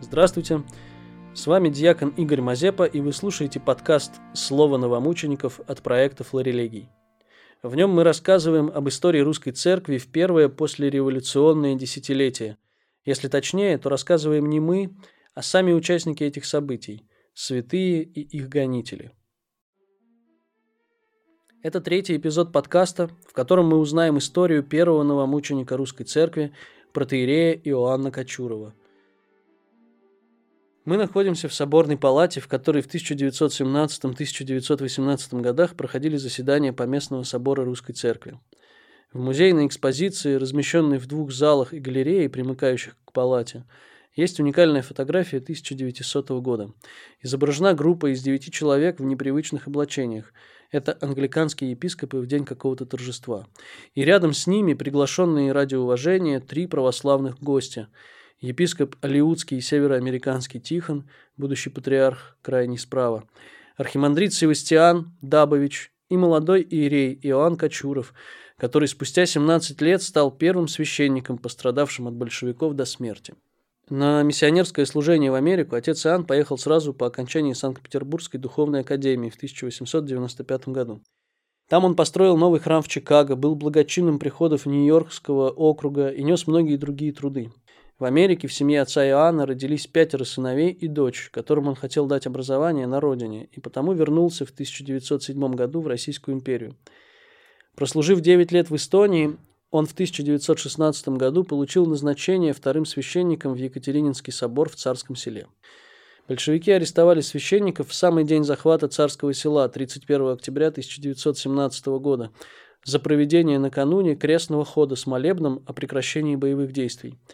Здравствуйте! С вами диакон Игорь Мазепа, и вы слушаете подкаст «Слово новомучеников» от проекта «Флорелегий». В нем мы рассказываем об истории русской церкви в первое послереволюционное десятилетие. Если точнее, то рассказываем не мы, а сами участники этих событий – святые и их гонители. Это третий эпизод подкаста, в котором мы узнаем историю первого новомученика русской церкви, протеерея Иоанна Кочурова – мы находимся в соборной палате, в которой в 1917-1918 годах проходили заседания Поместного собора Русской Церкви. В музейной экспозиции, размещенной в двух залах и галерее, примыкающих к палате, есть уникальная фотография 1900 года. Изображена группа из девяти человек в непривычных облачениях. Это англиканские епископы в день какого-то торжества. И рядом с ними приглашенные ради уважения три православных гостя – епископ Алиутский и североамериканский Тихон, будущий патриарх крайний справа, архимандрит Севастиан Дабович и молодой иерей Иоанн Кочуров, который спустя 17 лет стал первым священником, пострадавшим от большевиков до смерти. На миссионерское служение в Америку отец Иоанн поехал сразу по окончании Санкт-Петербургской духовной академии в 1895 году. Там он построил новый храм в Чикаго, был благочинным приходов Нью-Йоркского округа и нес многие другие труды. В Америке в семье отца Иоанна родились пятеро сыновей и дочь, которым он хотел дать образование на родине, и потому вернулся в 1907 году в Российскую империю. Прослужив 9 лет в Эстонии, он в 1916 году получил назначение вторым священником в Екатерининский собор в Царском селе. Большевики арестовали священников в самый день захвата Царского села 31 октября 1917 года за проведение накануне крестного хода с молебном о прекращении боевых действий –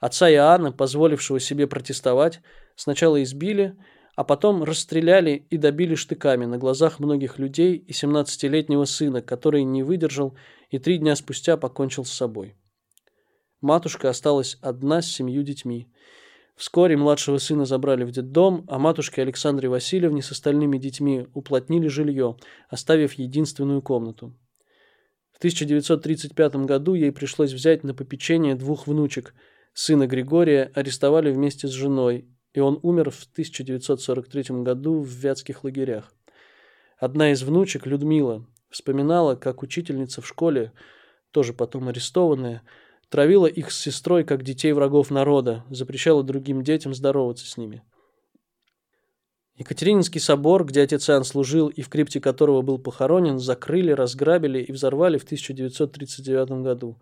Отца Иоанна, позволившего себе протестовать, сначала избили, а потом расстреляли и добили штыками на глазах многих людей и 17-летнего сына, который не выдержал и три дня спустя покончил с собой. Матушка осталась одна с семью детьми. Вскоре младшего сына забрали в детдом, а матушке Александре Васильевне с остальными детьми уплотнили жилье, оставив единственную комнату. В 1935 году ей пришлось взять на попечение двух внучек – Сына Григория арестовали вместе с женой, и он умер в 1943 году в вятских лагерях. Одна из внучек, Людмила, вспоминала, как учительница в школе, тоже потом арестованная, травила их с сестрой, как детей врагов народа, запрещала другим детям здороваться с ними. Екатерининский собор, где отец Иоанн служил и в крипте которого был похоронен, закрыли, разграбили и взорвали в 1939 году.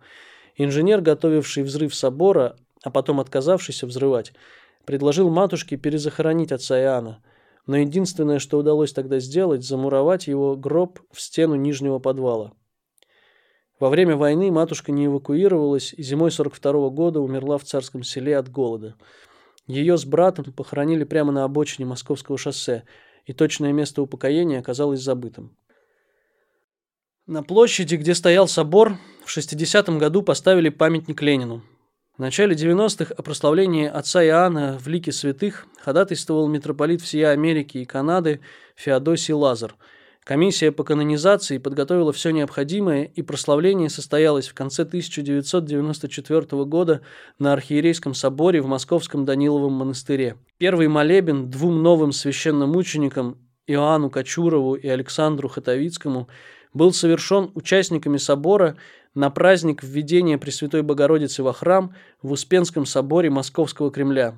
Инженер, готовивший взрыв собора, а потом отказавшийся взрывать, предложил матушке перезахоронить отца Иоанна, но единственное, что удалось тогда сделать, замуровать его гроб в стену нижнего подвала. Во время войны матушка не эвакуировалась и зимой 42 -го года умерла в царском селе от голода. Ее с братом похоронили прямо на обочине Московского шоссе, и точное место упокоения оказалось забытым. На площади, где стоял собор, в 60-м году поставили памятник Ленину. В начале 90-х о прославлении отца Иоанна в лике святых ходатайствовал митрополит всея Америки и Канады Феодосий Лазар. Комиссия по канонизации подготовила все необходимое, и прославление состоялось в конце 1994 года на Архиерейском соборе в Московском Даниловом монастыре. Первый молебен двум новым священномученикам Иоанну Кочурову и Александру Хатовицкому был совершен участниками собора на праздник введения Пресвятой Богородицы во храм в Успенском соборе Московского Кремля.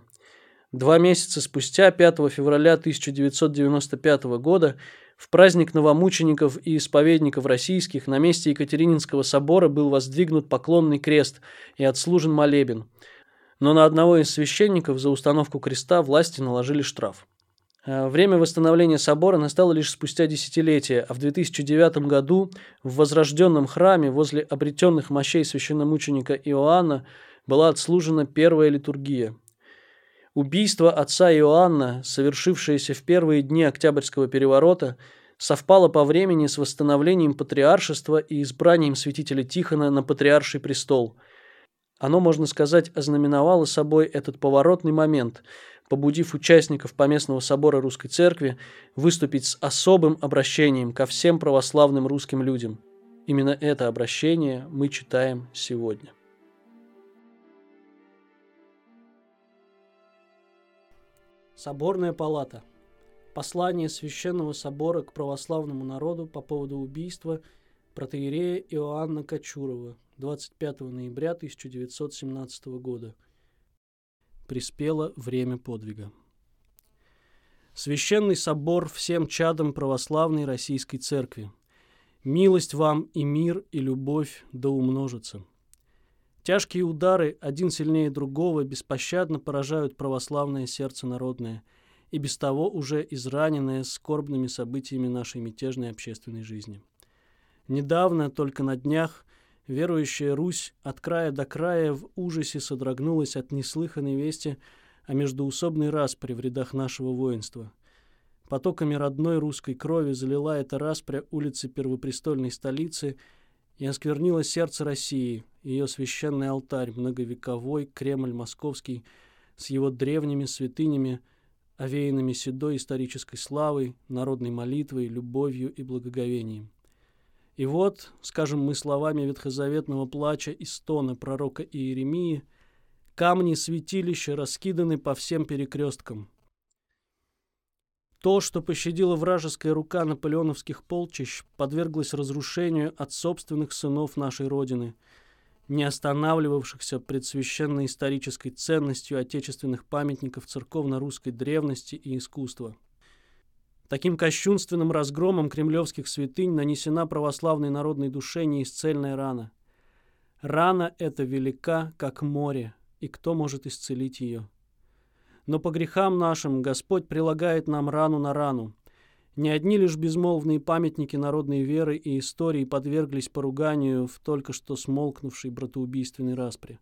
Два месяца спустя, 5 февраля 1995 года, в праздник новомучеников и исповедников российских на месте Екатерининского собора был воздвигнут поклонный крест и отслужен молебен. Но на одного из священников за установку креста власти наложили штраф. Э, время восстановления собора настало лишь спустя десятилетия, а в 2009 году в возрожденном храме возле обретенных мощей священномученика Иоанна была отслужена первая литургия. Убийство отца Иоанна, совершившееся в первые дни Октябрьского переворота, совпало по времени с восстановлением патриаршества и избранием святителя Тихона на патриарший престол. Оно, можно сказать, ознаменовало собой этот поворотный момент – побудив участников Поместного собора Русской Церкви выступить с особым обращением ко всем православным русским людям. Именно это обращение мы читаем сегодня. Соборная палата. Послание Священного Собора к православному народу по поводу убийства протеерея Иоанна Кочурова 25 ноября 1917 года. Приспело время подвига. Священный Собор всем чадам православной Российской Церкви. Милость вам и мир, и любовь да умножится. Тяжкие удары, один сильнее другого, беспощадно поражают православное сердце народное, и без того уже израненное скорбными событиями нашей мятежной общественной жизни. Недавно, только на днях, верующая Русь от края до края в ужасе содрогнулась от неслыханной вести о междуусобной распре в рядах нашего воинства. Потоками родной русской крови залила эта распря улицы первопрестольной столицы и осквернила сердце России, ее священный алтарь, многовековой Кремль московский, с его древними святынями, овеянными седой исторической славой, народной молитвой, любовью и благоговением. И вот, скажем мы словами ветхозаветного плача и стона пророка Иеремии, камни святилища раскиданы по всем перекресткам. То, что пощадила вражеская рука наполеоновских полчищ, подверглось разрушению от собственных сынов нашей Родины – не останавливавшихся пред священной исторической ценностью отечественных памятников церковно-русской древности и искусства. Таким кощунственным разгромом кремлевских святынь нанесена православной народной душе неисцельная рана. Рана эта велика, как море, и кто может исцелить ее? Но по грехам нашим Господь прилагает нам рану на рану, не одни лишь безмолвные памятники народной веры и истории подверглись поруганию в только что смолкнувшей братоубийственной распре.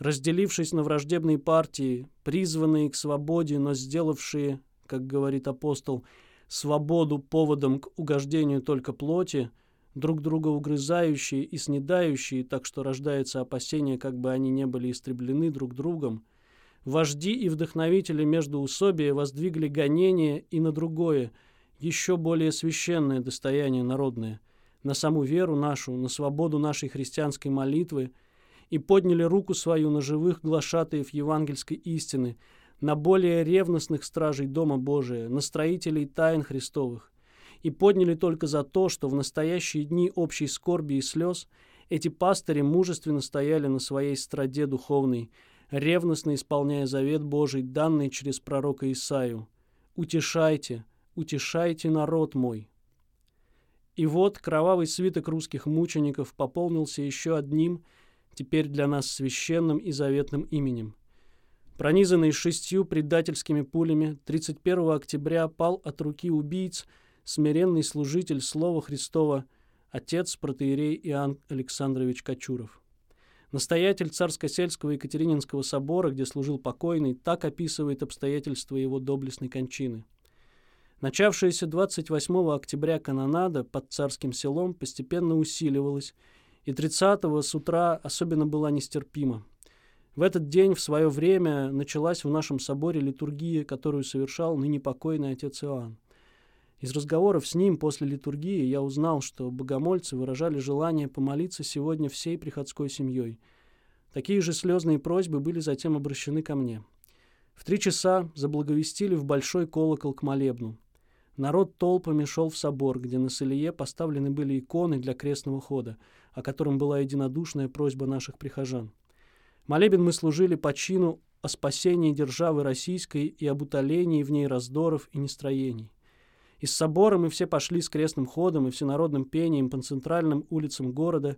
Разделившись на враждебные партии, призванные к свободе, но сделавшие, как говорит апостол, свободу поводом к угождению только плоти, друг друга угрызающие и снедающие, так что рождается опасение, как бы они не были истреблены друг другом, вожди и вдохновители между усобия воздвигли гонение и на другое – еще более священное достояние народное, на саму веру нашу, на свободу нашей христианской молитвы, и подняли руку свою на живых глашатаев евангельской истины, на более ревностных стражей Дома Божия, на строителей тайн Христовых, и подняли только за то, что в настоящие дни общей скорби и слез эти пастыри мужественно стояли на своей страде духовной, ревностно исполняя завет Божий, данный через пророка Исаию. «Утешайте, утешайте народ мой». И вот кровавый свиток русских мучеников пополнился еще одним, теперь для нас священным и заветным именем. Пронизанный шестью предательскими пулями, 31 октября пал от руки убийц смиренный служитель Слова Христова, отец протеерей Иоанн Александрович Кочуров. Настоятель Царско-сельского Екатерининского собора, где служил покойный, так описывает обстоятельства его доблестной кончины – Начавшаяся 28 октября канонада под Царским селом постепенно усиливалась, и 30-го с утра особенно была нестерпима. В этот день в свое время началась в нашем соборе литургия, которую совершал ныне покойный отец Иоанн. Из разговоров с ним после литургии я узнал, что богомольцы выражали желание помолиться сегодня всей приходской семьей. Такие же слезные просьбы были затем обращены ко мне. В три часа заблаговестили в большой колокол к молебну. Народ толпами шел в собор, где на Салие поставлены были иконы для крестного хода, о котором была единодушная просьба наших прихожан. Молебен мы служили по чину о спасении державы российской и об утолении в ней раздоров и нестроений. Из собора мы все пошли с крестным ходом и всенародным пением по центральным улицам города,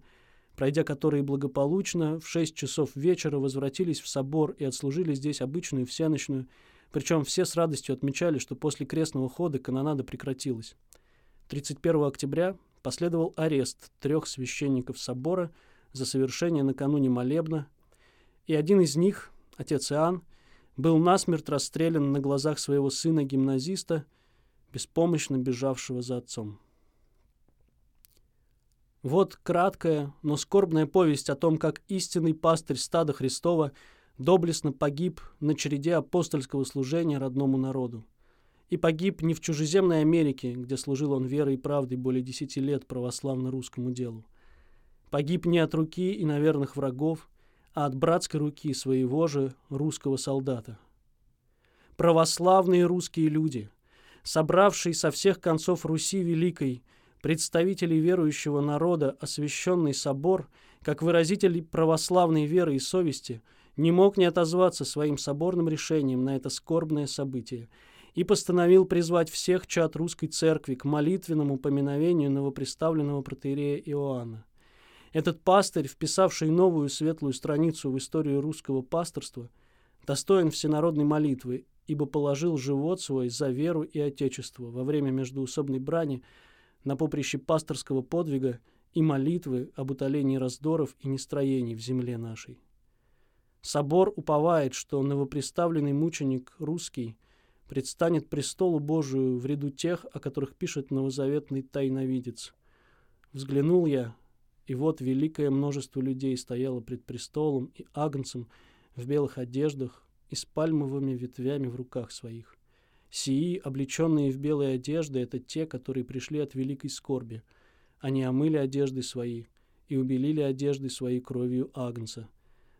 пройдя которые благополучно в шесть часов вечера возвратились в собор и отслужили здесь обычную всеночную причем все с радостью отмечали, что после крестного хода канонада прекратилась. 31 октября последовал арест трех священников собора за совершение накануне молебна, и один из них, отец Иоанн, был насмерть расстрелян на глазах своего сына-гимназиста, беспомощно бежавшего за отцом. Вот краткая, но скорбная повесть о том, как истинный пастырь стада Христова – доблестно погиб на череде апостольского служения родному народу. И погиб не в чужеземной Америке, где служил он верой и правдой более десяти лет православно-русскому делу. Погиб не от руки и наверных врагов, а от братской руки своего же русского солдата. православные русские люди, собравшие со всех концов Руси Великой, представителей верующего народа, освященный собор, как выразитель православной веры и совести, не мог не отозваться своим соборным решением на это скорбное событие и постановил призвать всех чад русской церкви к молитвенному поминовению новоприставленного протеерея Иоанна. Этот пастырь, вписавший новую светлую страницу в историю русского пасторства, достоин всенародной молитвы, ибо положил живот свой за веру и отечество во время междуусобной брани на поприще пасторского подвига и молитвы об утолении раздоров и нестроений в земле нашей. Собор уповает, что новоприставленный мученик русский предстанет престолу Божию в ряду тех, о которых пишет новозаветный тайновидец. Взглянул я, и вот великое множество людей стояло пред престолом и агнцем в белых одеждах и с пальмовыми ветвями в руках своих. Сии, облеченные в белые одежды, это те, которые пришли от великой скорби. Они омыли одежды свои и убелили одежды свои кровью агнца.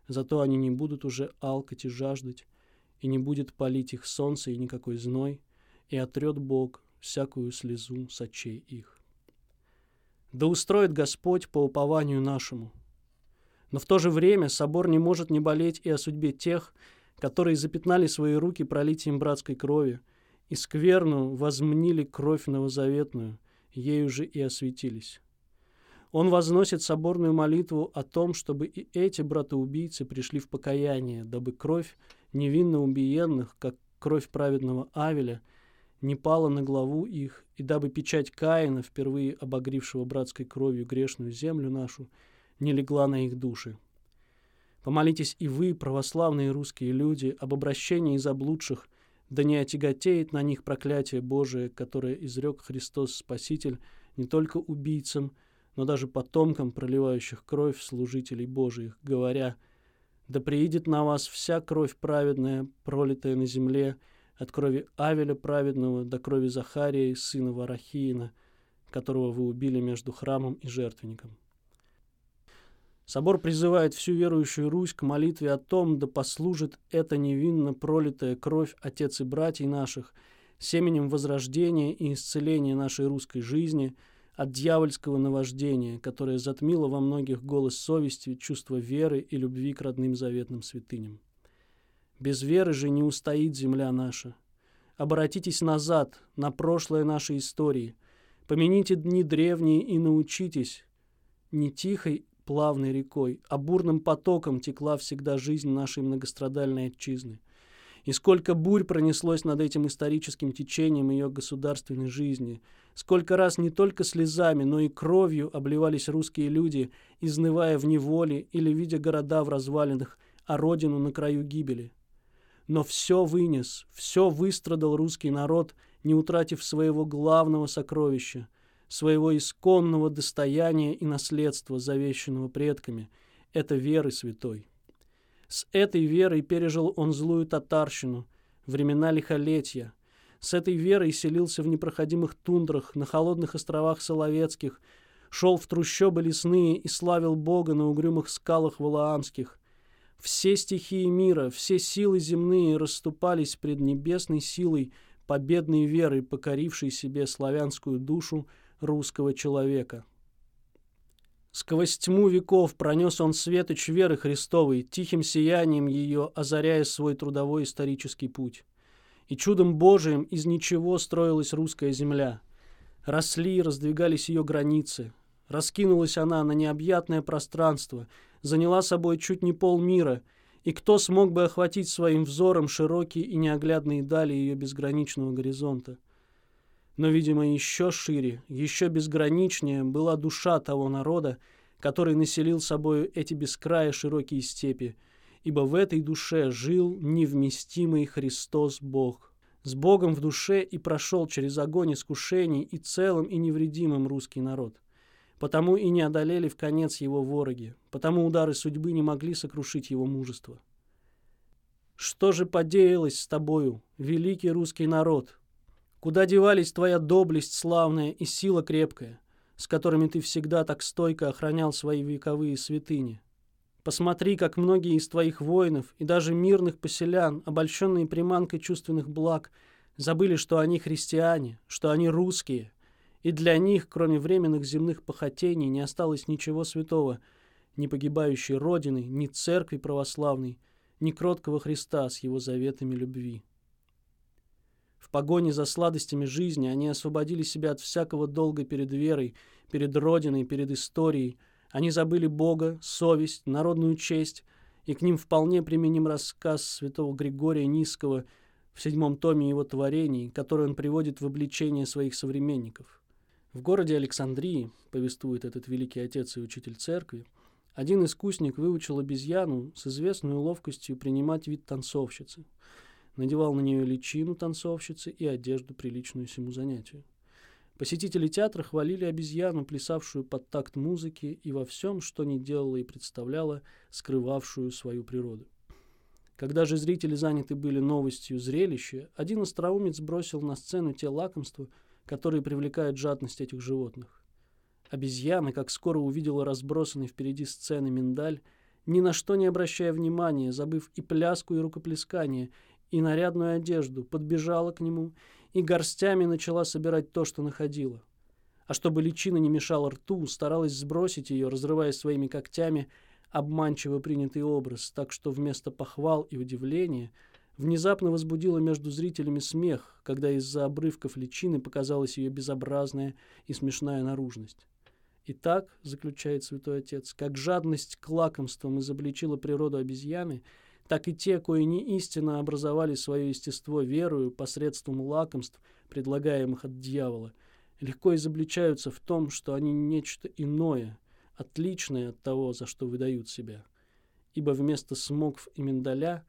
Зато они не будут уже алкать и жаждать, и не будет палить их солнце и никакой зной, и отрет Бог всякую слезу с очей их. Да устроит Господь по упованию нашему. Но в то же время собор не может не болеть и о судьбе тех, которые запятнали свои руки пролитием братской крови и скверну возмнили кровь новозаветную, ею же и осветились. Он возносит соборную молитву о том, чтобы и эти братоубийцы пришли в покаяние, дабы кровь невинно убиенных, как кровь праведного Авеля – не пала на главу их, и дабы печать Каина, впервые обогрившего братской кровью грешную землю нашу, не легла на их души. Помолитесь и вы, православные русские люди, об обращении заблудших, да не отяготеет на них проклятие Божие, которое изрек Христос Спаситель не только убийцам, но даже потомкам, проливающих кровь служителей Божиих, говоря, «Да приидет на вас вся кровь праведная, пролитая на земле, от крови Авеля праведного до крови Захария, сына Варахиина, которого вы убили между храмом и жертвенником. Собор призывает всю верующую Русь к молитве о том, да послужит эта невинно пролитая кровь отец и братьев наших семенем возрождения и исцеления нашей русской жизни от дьявольского наваждения, которое затмило во многих голос совести, чувство веры и любви к родным заветным святыням. Без веры же не устоит земля наша. Обратитесь назад, на прошлое нашей истории. Помяните дни древние и научитесь. Не тихой, плавной рекой, а бурным потоком текла всегда жизнь нашей многострадальной отчизны. И сколько бурь пронеслось над этим историческим течением ее государственной жизни. Сколько раз не только слезами, но и кровью обливались русские люди, изнывая в неволе или видя города в развалинах, а родину на краю гибели но все вынес, все выстрадал русский народ, не утратив своего главного сокровища, своего исконного достояния и наследства, завещанного предками, это веры святой. С этой верой пережил он злую татарщину, времена лихолетия. С этой верой селился в непроходимых тундрах, на холодных островах Соловецких, шел в трущобы лесные и славил Бога на угрюмых скалах Валаамских, все стихии мира, все силы земные расступались пред небесной силой победной веры, покорившей себе славянскую душу русского человека. Сквозь тьму веков пронес он светоч веры Христовой, тихим сиянием ее озаряя свой трудовой исторический путь. И чудом Божиим из ничего строилась русская земля. Росли и раздвигались ее границы. Раскинулась она на необъятное пространство – заняла собой чуть не полмира, и кто смог бы охватить своим взором широкие и неоглядные дали ее безграничного горизонта? Но, видимо, еще шире, еще безграничнее была душа того народа, который населил собою эти бескрая широкие степи, ибо в этой душе жил невместимый Христос Бог. С Богом в душе и прошел через огонь искушений и целым и невредимым русский народ. Потому и не одолели в конец его вороги, потому удары судьбы не могли сокрушить его мужество. Что же подеялось с тобою, великий русский народ? Куда девались твоя доблесть славная и сила крепкая, с которыми ты всегда так стойко охранял свои вековые святыни? Посмотри, как многие из твоих воинов и даже мирных поселян, обольщенные приманкой чувственных благ, забыли, что они христиане, что они русские, и для них, кроме временных земных похотений, не осталось ничего святого, ни погибающей Родины, ни церкви православной, ни кроткого Христа с его заветами любви. В погоне за сладостями жизни они освободили себя от всякого долга перед верой, перед Родиной, перед историей. Они забыли Бога, совесть, народную честь, и к ним вполне применим рассказ святого Григория Низкого в седьмом томе его творений, который он приводит в обличение своих современников. В городе Александрии, повествует этот великий отец и учитель церкви, один искусник выучил обезьяну с известной ловкостью принимать вид танцовщицы – надевал на нее личину танцовщицы и одежду, приличную всему занятию. Посетители театра хвалили обезьяну, плясавшую под такт музыки и во всем, что не делала и представляла, скрывавшую свою природу. Когда же зрители заняты были новостью зрелища, один остроумец бросил на сцену те лакомства, которые привлекают жадность этих животных. Обезьяна, как скоро увидела разбросанный впереди сцены миндаль, ни на что не обращая внимания, забыв и пляску, и рукоплескание, и нарядную одежду, подбежала к нему и горстями начала собирать то, что находила. А чтобы личина не мешала рту, старалась сбросить ее, разрывая своими когтями обманчиво принятый образ, так что вместо похвал и удивления внезапно возбудила между зрителями смех, когда из-за обрывков личины показалась ее безобразная и смешная наружность. Итак, заключает святой отец, как жадность к лакомствам изобличила природу обезьяны – так и те, кои не истинно образовали свое естество верою посредством лакомств, предлагаемых от дьявола, легко изобличаются в том, что они нечто иное, отличное от того, за что выдают себя. Ибо вместо смокв и миндаля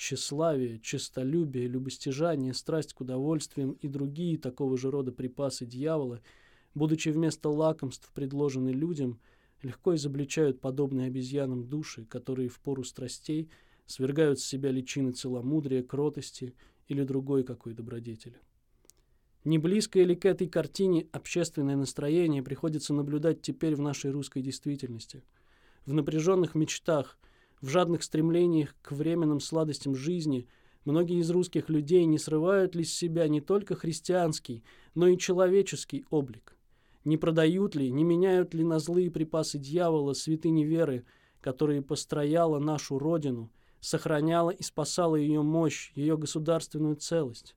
тщеславие, честолюбие, любостяжание, страсть к удовольствиям и другие такого же рода припасы дьявола, будучи вместо лакомств предложены людям, легко изобличают подобные обезьянам души, которые в пору страстей – свергают с себя личины целомудрия, кротости или другой какой добродетели. Не близко ли к этой картине общественное настроение приходится наблюдать теперь в нашей русской действительности? В напряженных мечтах, в жадных стремлениях к временным сладостям жизни многие из русских людей не срывают ли с себя не только христианский, но и человеческий облик? Не продают ли, не меняют ли на злые припасы дьявола святыни веры, которые построяла нашу Родину – сохраняла и спасала ее мощь, ее государственную целость.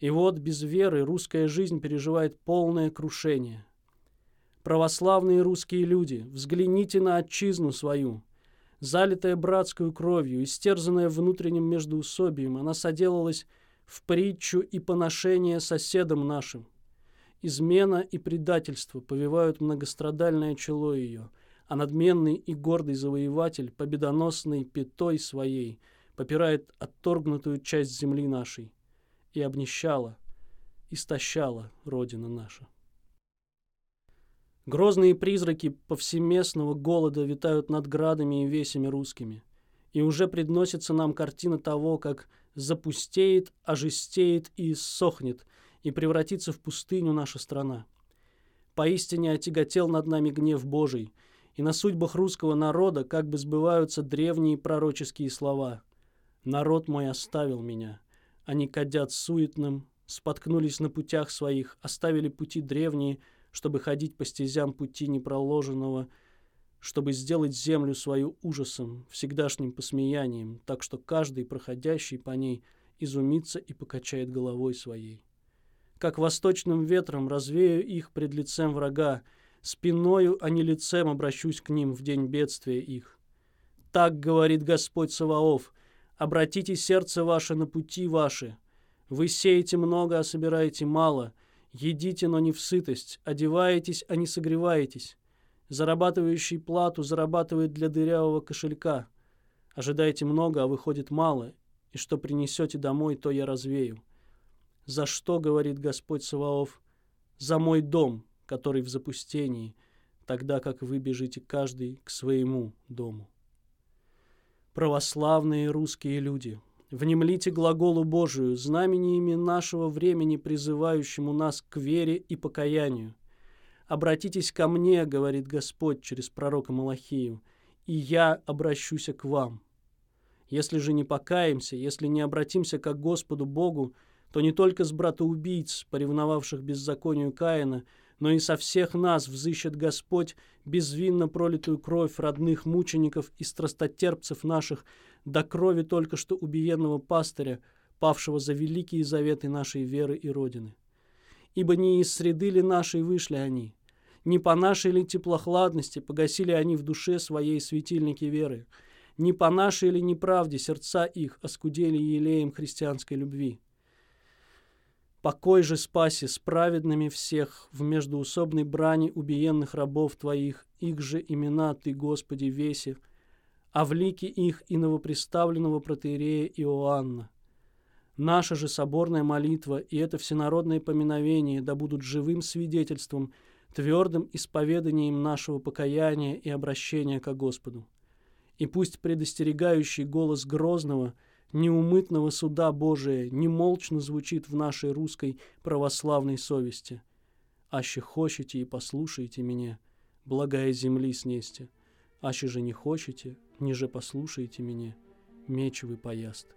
И вот без веры русская жизнь переживает полное крушение. Православные русские люди, взгляните на отчизну свою. Залитая братскую кровью, истерзанная внутренним междоусобием, она соделалась в притчу и поношение соседам нашим. Измена и предательство повивают многострадальное чело ее – а надменный и гордый завоеватель, победоносной пятой своей, попирает отторгнутую часть земли нашей и обнищала, истощала Родина наша. Грозные призраки повсеместного голода витают над градами и весями русскими, и уже предносится нам картина того, как запустеет, ожестеет и иссохнет, и превратится в пустыню наша страна. Поистине отяготел над нами гнев Божий – и на судьбах русского народа как бы сбываются древние пророческие слова. «Народ мой оставил меня, они кадят суетным, споткнулись на путях своих, оставили пути древние, чтобы ходить по стезям пути непроложенного, чтобы сделать землю свою ужасом, всегдашним посмеянием, так что каждый, проходящий по ней, изумится и покачает головой своей. Как восточным ветром развею их пред лицем врага, спиною, а не лицем обращусь к ним в день бедствия их. Так говорит Господь Саваоф, обратите сердце ваше на пути ваши. Вы сеете много, а собираете мало, едите, но не в сытость, одеваетесь, а не согреваетесь. Зарабатывающий плату зарабатывает для дырявого кошелька. Ожидаете много, а выходит мало, и что принесете домой, то я развею. За что, говорит Господь Саваоф? За мой дом, который в запустении, тогда как вы бежите каждый к своему дому. Православные русские люди, внемлите глаголу Божию, знамениями нашего времени, призывающему нас к вере и покаянию. «Обратитесь ко мне, — говорит Господь через пророка Малахию, — и я обращусь к вам. Если же не покаемся, если не обратимся к Господу Богу, то не только с братоубийц, поревновавших беззаконию Каина, но и со всех нас взыщет Господь безвинно пролитую кровь родных мучеников и страстотерпцев наших до крови только что убиенного пастыря, павшего за великие заветы нашей веры и Родины. Ибо не из среды ли нашей вышли они, не по нашей ли теплохладности погасили они в душе своей светильники веры, не по нашей ли неправде сердца их оскудели елеем христианской любви. Покой же спаси с праведными всех в междуусобной брани убиенных рабов Твоих, их же имена Ты, Господи, веси, а в лике их и новоприставленного протеерея Иоанна. Наша же соборная молитва и это всенародное поминовение да будут живым свидетельством, твердым исповеданием нашего покаяния и обращения к Господу. И пусть предостерегающий голос Грозного – неумытного суда Божия немолчно звучит в нашей русской православной совести. Аще хочете и послушаете меня, благая земли снесте. Аще же не хочете, ниже послушаете меня, мечевый пояст.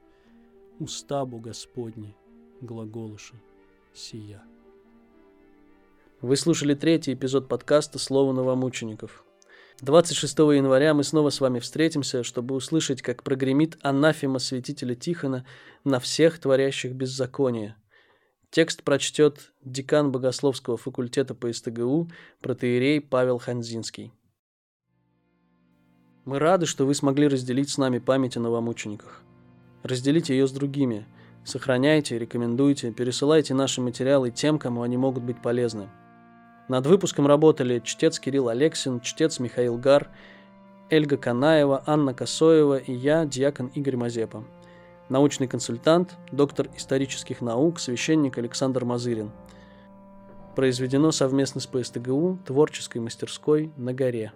Устабу Господни, глаголыша сия. Вы слушали третий эпизод подкаста «Слово новомучеников». 26 января мы снова с вами встретимся, чтобы услышать, как прогремит анафема святителя Тихона на всех творящих беззаконие. Текст прочтет декан Богословского факультета по СТГУ, протеерей Павел Ханзинский. Мы рады, что вы смогли разделить с нами память о новомучениках. Разделите ее с другими. Сохраняйте, рекомендуйте, пересылайте наши материалы тем, кому они могут быть полезны – над выпуском работали чтец Кирилл Алексин, чтец Михаил Гар, Эльга Канаева, Анна Косоева и я, диакон Игорь Мазепа. Научный консультант, доктор исторических наук, священник Александр Мазырин. Произведено совместно с ПСТГУ творческой мастерской на горе.